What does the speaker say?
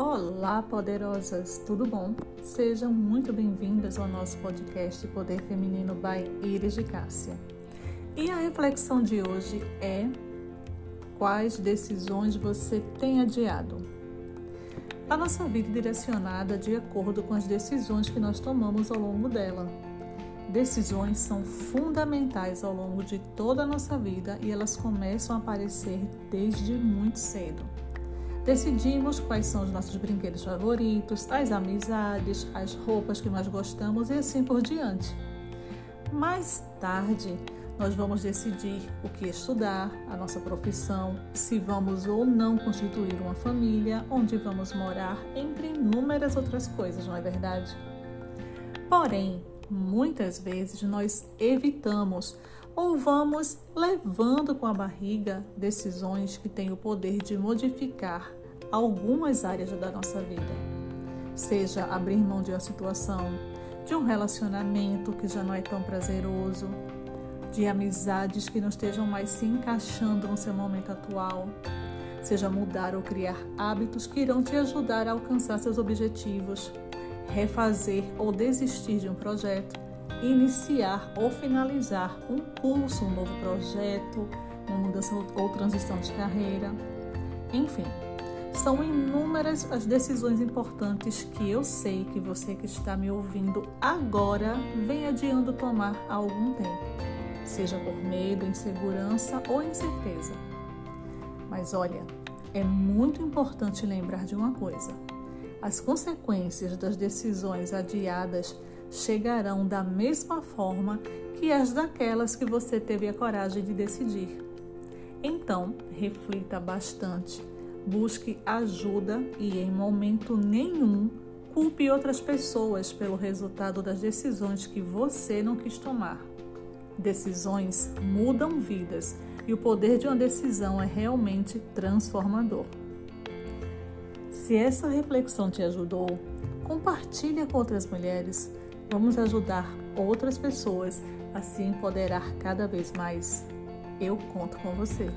Olá, poderosas, tudo bom? Sejam muito bem-vindas ao nosso podcast Poder Feminino by Iris de Cássia. E a reflexão de hoje é: quais decisões você tem adiado? A nossa vida é direcionada de acordo com as decisões que nós tomamos ao longo dela. Decisões são fundamentais ao longo de toda a nossa vida e elas começam a aparecer desde muito cedo. Decidimos quais são os nossos brinquedos favoritos, as amizades, as roupas que mais gostamos e assim por diante. Mais tarde, nós vamos decidir o que estudar, a nossa profissão, se vamos ou não constituir uma família, onde vamos morar, entre inúmeras outras coisas, não é verdade? Porém, muitas vezes nós evitamos ou vamos levando com a barriga decisões que têm o poder de modificar algumas áreas da nossa vida. Seja abrir mão de uma situação, de um relacionamento que já não é tão prazeroso, de amizades que não estejam mais se encaixando no seu momento atual, seja mudar ou criar hábitos que irão te ajudar a alcançar seus objetivos, refazer ou desistir de um projeto, iniciar ou finalizar um curso, um novo projeto, uma mudança ou transição de carreira, enfim. São inúmeras as decisões importantes que eu sei que você que está me ouvindo agora vem adiando tomar há algum tempo, seja por medo, insegurança ou incerteza. Mas olha, é muito importante lembrar de uma coisa: as consequências das decisões adiadas chegarão da mesma forma que as daquelas que você teve a coragem de decidir. Então, reflita bastante busque ajuda e, em momento nenhum, culpe outras pessoas pelo resultado das decisões que você não quis tomar. Decisões mudam vidas e o poder de uma decisão é realmente transformador. Se essa reflexão te ajudou, compartilhe com outras mulheres. Vamos ajudar outras pessoas a se empoderar cada vez mais. Eu conto com você.